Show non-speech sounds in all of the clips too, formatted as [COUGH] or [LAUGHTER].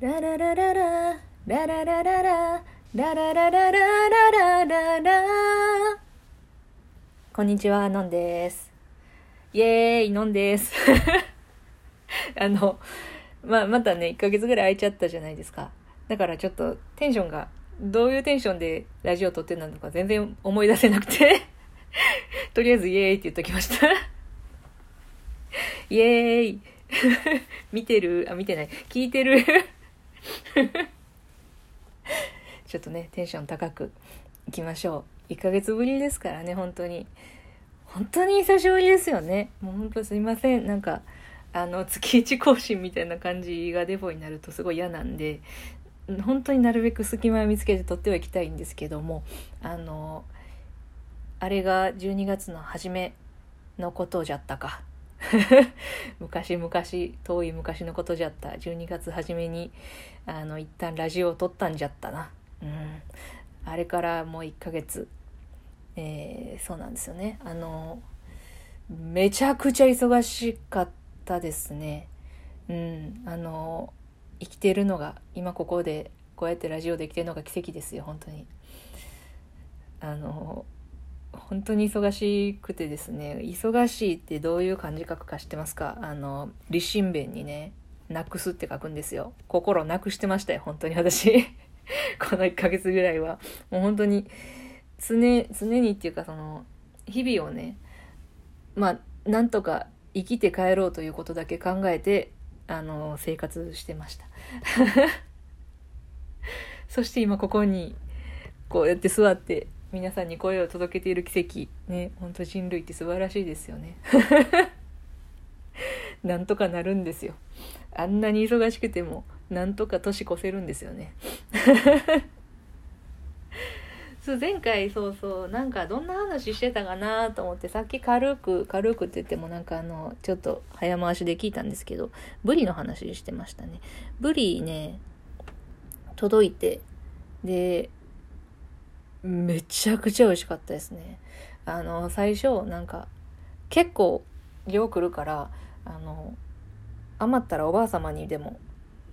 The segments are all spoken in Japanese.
ララララララララララララララララララ。ラこんにちはのんです。イエーイのんです。[LAUGHS] あのまあまたね1ヶ月ぐらい空いちゃったじゃないですか。だからちょっとテンションがどういうテンションでラジオ撮ってたのか全然思い出せなくて。[LAUGHS] とりあえずイエーイって言っときました。イエーイ。[LAUGHS] 見てる？あ見てない。聞いてる？[LAUGHS] ちょっとねテンション高くいきましょう。1ヶ月ぶりですからね本当に。本当に久しぶりですよね。もう本当すいません。なんかあの月1更新みたいな感じがデフォになるとすごい嫌なんで本当になるべく隙間を見つけて撮ってはいきたいんですけどもあのあれが12月の初めのことじゃったか。[LAUGHS] 昔々遠い昔のことじゃった。12月初めにあの一旦ラジオを撮ったんじゃったな、うん、あれからもう1ヶ月、えー、そうなんですよね。あのめちゃくちゃ忙しかったですね。うん。あの生きてるのが今ここでこうやってラジオできてるのが奇跡ですよ本当に。あの本当に忙しくてですね忙しいってどういう漢字書くか知ってますか？あの立身弁にねなくすって書くんですよ。心なくしてましたよ本当に私。[LAUGHS] この1ヶ月ぐらいは。もう本当に常常にっていうかその日々をねまあなんとか生きて帰ろうということだけ考えてあの生活してました。[LAUGHS] そして今ここにこうやって座って皆さんに声を届けている奇跡。ね本当人類って素晴らしいですよね。[LAUGHS] なんとかなるんですよ。あんなに忙しくてもなんとか年越せるんですよね。[LAUGHS] そう前回そうそうなんかどんな話してたかなと思ってさっき軽く軽くって言ってもなんかあのちょっと早回しで聞いたんですけどブリの話してましたね。ブリね届いてでめちゃくちゃ美味しかったですね。あの最初なんか結構量来るからあの余ったらおばあ様にでも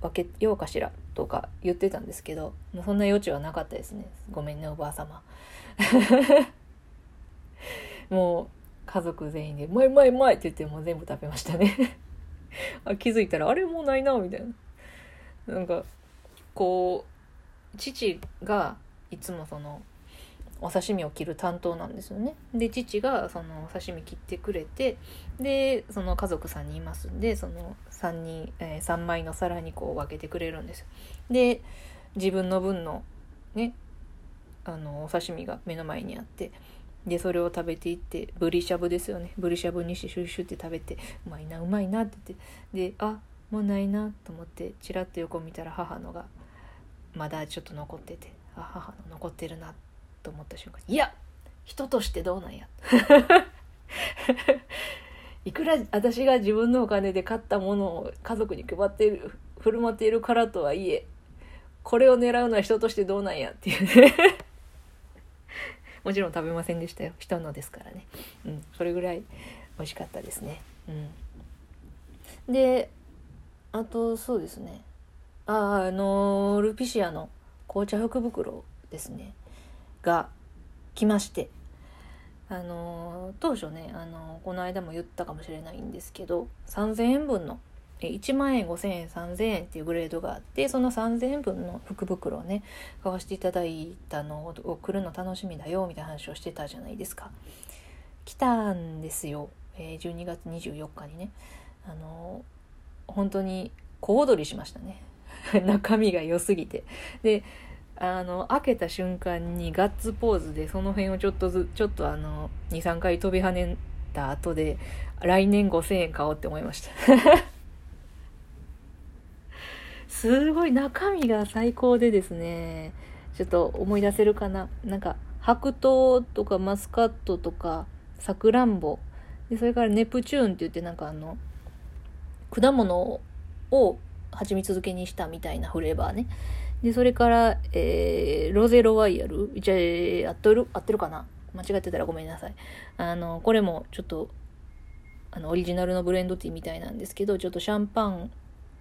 分けようかしらとか言ってたんですけどもうそんな余地はなかったですね。ごめんねおばあ様。[LAUGHS] もう家族全員で「うまいまいまい」って言ってもう全部食べましたね。[LAUGHS] あ気づいたらあれもうないなみたいな。なんかこう父がいつもそのお刺身を切る担当なんですよね。で父がそのお刺身切ってくれてでその家族3人いますんでその3人、えー、3枚の皿にこう分けてくれるんですよ。で自分の分のねあのお刺身が目の前にあってでそれを食べていってブリしゃぶですよね。ブリしゃぶにしてシュッシュって食べてうまいなうまいなって言ってであもうないなと思ってちらっと横見たら母のがまだちょっと残ってて。あ母の残ってるなと思った瞬間いや人としてどうなんや。[LAUGHS] いくら私が自分のお金で買ったものを家族に配っている振る舞っているからとはいえこれを狙うのは人としてどうなんやっていうね。もちろん食べませんでしたよ。人のですからね。うんそれぐらい美味しかったですね。うん。であとそうですね。ああのルピシアの紅茶福袋ですねが来ましてあの当初ねあのこの間も言ったかもしれないんですけど3,000円分の1万円5,000円3,000円っていうグレードがあってその3,000円分の福袋をね買わせていただいたのを送るの楽しみだよみたいな話をしてたじゃないですか。来たんですよ、え、12月24日にね。あの本当に小躍りしましたね [LAUGHS] 中身が良すぎて。であの開けた瞬間にガッツポーズでその辺をちょっとずちょっとあの23回飛び跳ねた後で来年5000円買おうって思いました。[LAUGHS] すごい中身が最高でですね。ちょっと思い出せるかな。なんか白桃とかマスカットとかさくらんぼ。でそれからネプチューンって言ってなんかあの果物を蜂蜜漬けにしたみたいなフレーバーね。で、それから、えー、ロゼロワイヤル。じゃあ、合ってる合ってるかな？間違ってたらごめんなさい。あの、これもちょっと、あの、オリジナルのブレンドティーみたいなんですけど、ちょっとシャンパン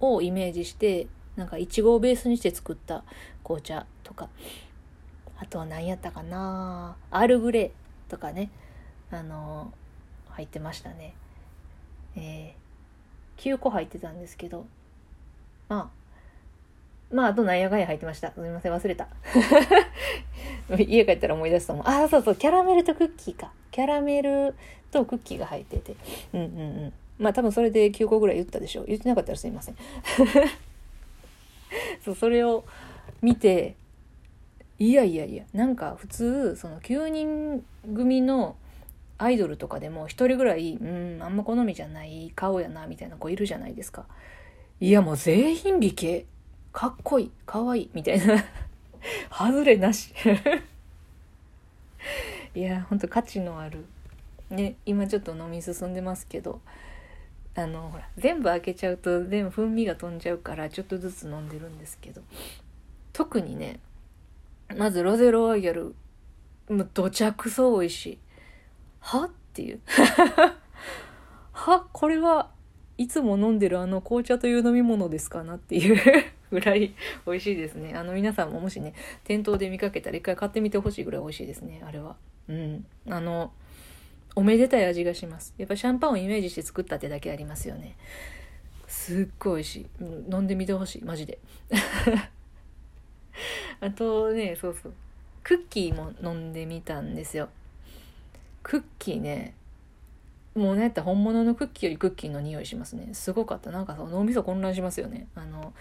をイメージして、なんかいちごをベースにして作った紅茶とか。あとは何やったかな？アールグレーとかね。あの入ってましたね。えー、9個入ってたんですけど。まあまああとなんやかんや入ってました。すみません忘れた。[LAUGHS] 家帰ったら思い出すと思う。あそうそうキャラメルとクッキーか。キャラメルとクッキーが入ってて。うんうんうん。まあ多分それで9個ぐらい言ったでしょう。言ってなかったらすいません。[LAUGHS] そうそれを見ていやいやいやなんか普通その9人組のアイドルとかでも1人ぐらいうんあんま好みじゃない顔やなみたいな子いるじゃないですか。いやもう全員美形。かっこいいかわいいみたいな。[LAUGHS] 外れなし。[LAUGHS] いやほんと価値のある。ね今ちょっと飲み進んでますけど。あのほら全部開けちゃうと全部風味が飛んじゃうからちょっとずつ飲んでるんですけど。特にねまずロゼロワイヤルもうどちゃくそ美味しい。は？っていう。[LAUGHS] は？これはいつも飲んでるあの紅茶という飲み物ですかなっていう [LAUGHS] ぐらい美味しいですね。あの皆さんももしね店頭で見かけたら一回買ってみてほしいぐらい美味しいですね。あれは。うん。あのおめでたい味がします。やっぱシャンパンをイメージして作ったってだけありますよね。すっごい美味しい、うん、飲んでみてほしい。マジで。[LAUGHS] あとねそうそう。クッキーも飲んでみたんですよ。クッキーねもうねって本物のクッキーよりクッキーの匂いしますねすごかったなんかさ脳みそ混乱しますよねあの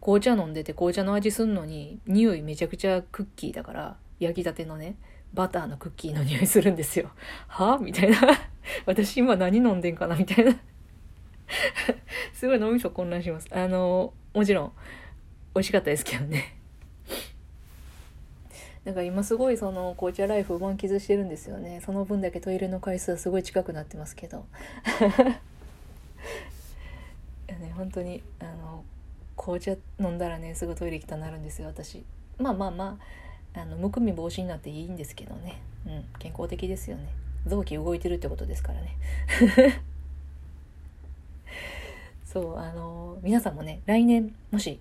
紅茶飲んでて紅茶の味すんのに匂いめちゃくちゃクッキーだから焼きたてのねバターのクッキーの匂いするんですよ。[LAUGHS] はあみたいな。[LAUGHS] 私今何飲んでんかな？みたいな。[LAUGHS] すごい脳みそ混乱します。あの、もちろん美味しかったですけどね。だか今すごいその紅茶ライフを満喫してるんですよね。その分だけトイレの回数はすごい近くなってますけど。[LAUGHS] ね、本当にあの紅茶飲んだらねすぐトイレ行きたなるんですよ私。まあまあまああのむくみ防止になっていいんですけどね、うん、健康的ですよね臓器動いてるってことですからね [LAUGHS] そうあの皆さんもね来年もし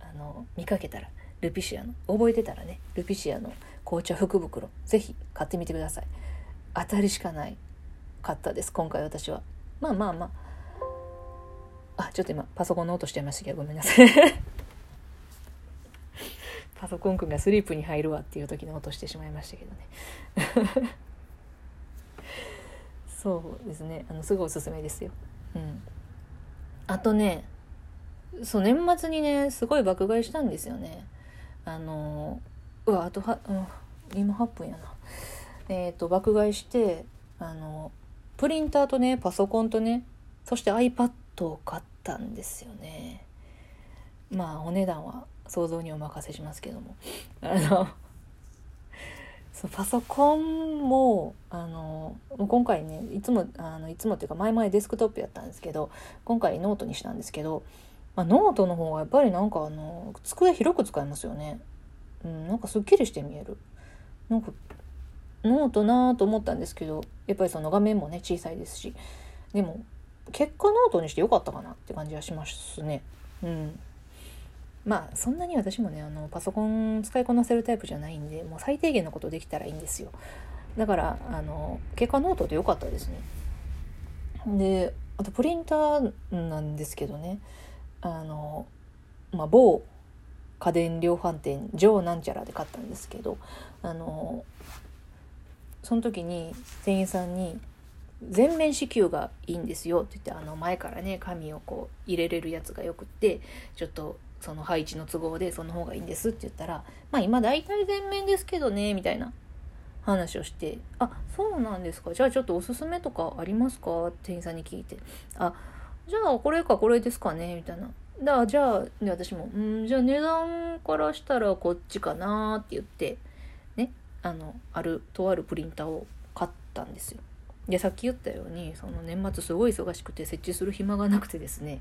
あの見かけたらルピシアの？覚えてたらねルピシアの紅茶福袋。是非買ってみてください。当たりしかないかったです今回私は。まあまあまあ。あちょっと今パソコンの音してましたけどごめんなさい。[LAUGHS] パソコンくんがスリープに入るわっていう時に落としてしまいましたけどね。[LAUGHS] そうですね。あのすごいおすすめですよ。うん。あとねそう年末にねすごい爆買いしたんですよね。あのうわあとは、うん、今8分やな。えっ、ー、と爆買いしてあのプリンターとねパソコンとねそして iPad を買ったんですよね。まあお値段は想像にお任せしますけども。あのそうパソコンもあの今回ねいつもあのいつもっていうか前々デスクトップやったんですけど今回ノートにしたんですけど、まあ、ノートの方がやっぱりなんかあの机広く使えますよね、うん、なんかすっきりして見える。なんかノートなーと思ったんですけどやっぱりその画面もね小さいですし。でも結果ノートにしてよかったかなって感じはしますね。うん。まあそんなに私もねあのパソコン使いこなせるタイプじゃないんでもう最低限のことできたらいいんですよ。だからあの結果ノートでよかったですね。であとプリンターなんですけどね。あのまあ某家電量販店ジョーなんちゃらで買ったんですけどあのその時に店員さんに「全面支給がいいんですよ」って言ってあの前からね紙をこう入れれるやつがよくってちょっとその配置の都合でその方がいいんですって言ったらまあ今大体全面ですけどねみたいな話をして「あそうなんですかじゃあちょっとおすすめとかありますか?」店員さんに聞いて「あじゃあこれかこれですかね」みたいな。だじゃあ、ね、私も「うんじゃあ値段からしたらこっちかな」って言ってねあのあるとあるプリンターを買ったんですよ。でさっき言ったようにその年末すごい忙しくて設置する暇がなくてですね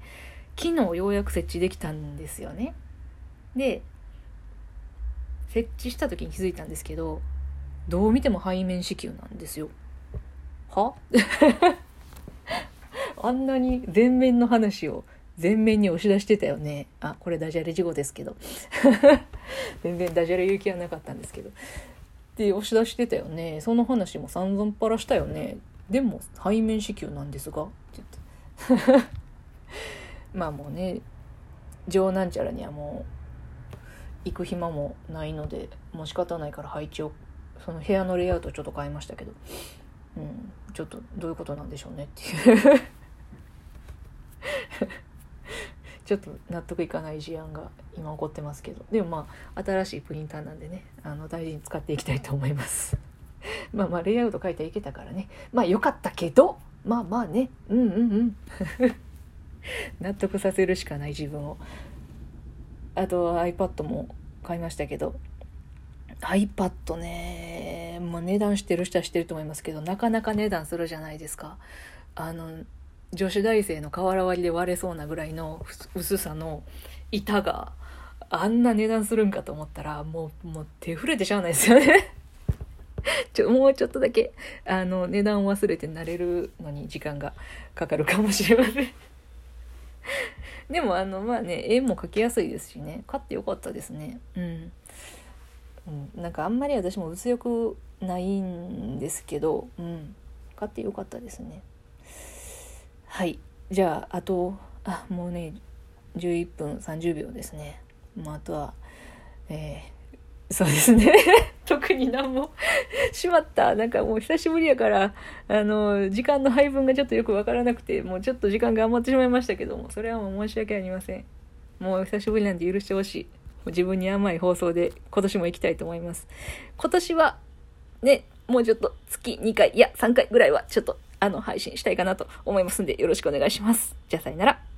昨日ようやく設置できたんですよね。で設置した時に気づいたんですけどどう見ても背面支給なんですよ。は？[LAUGHS] あんなに全面の話を全面に押し出してたよね。あこれダジャレ事後ですけど。[LAUGHS] 全然ダジャレ言う気はなかったんですけど。で押し出してたよね。その話も散々パラしたよね。でも背面支給なんですが。って言って。[LAUGHS] まあもうね情なんちゃらにはもう行く暇もないのでもう仕方ないから配置をその部屋のレイアウトちょっと変えましたけど、うん、ちょっとどういうことなんでしょうねっていう。[LAUGHS] ちょっと納得いかない事案が今起こってますけど。でもまあ新しいプリンターなんでねあの大事に使っていきたいと思います。[LAUGHS] まあまあレイアウト書いていけたからね。まあ良かったけどまあまあね。うんうんうん。[LAUGHS] 納得させるしかない自分を。あと iPad も買いましたけど。iPad ねもう値段してる人はしてると思いますけどなかなか値段するじゃないですか。あの女子大生の瓦割りで割れそうなぐらいの薄さの板があんな値段するんかと思ったらもうもう手触れてしゃあないですよね。[LAUGHS] ちょもうちょっとだけあの値段を忘れて慣れるのに時間がかかるかもしれません。[LAUGHS] でもあのまあね絵も描きやすいですしね。買ってよかったですね。うん、うん、なんかあんまり私も物欲ないんですけどうん。買ってよかったですね。はい。じゃああとあもうね11分30秒ですね。まあ、あとはえー、そうですね。[LAUGHS] 特に何も [LAUGHS] しまった。なんかもう久しぶりやからあの時間の配分がちょっとよく分からなくてもうちょっと時間が余ってしまいましたけどもそれはもう申し訳ありません。もう久しぶりなんで許してほしい。自分に甘い放送で今年も行きたいと思います。今年はねもうちょっと月2回いや3回ぐらいはちょっとあの配信したいかなと思いますんでよろしくお願いします。じゃあさよなら。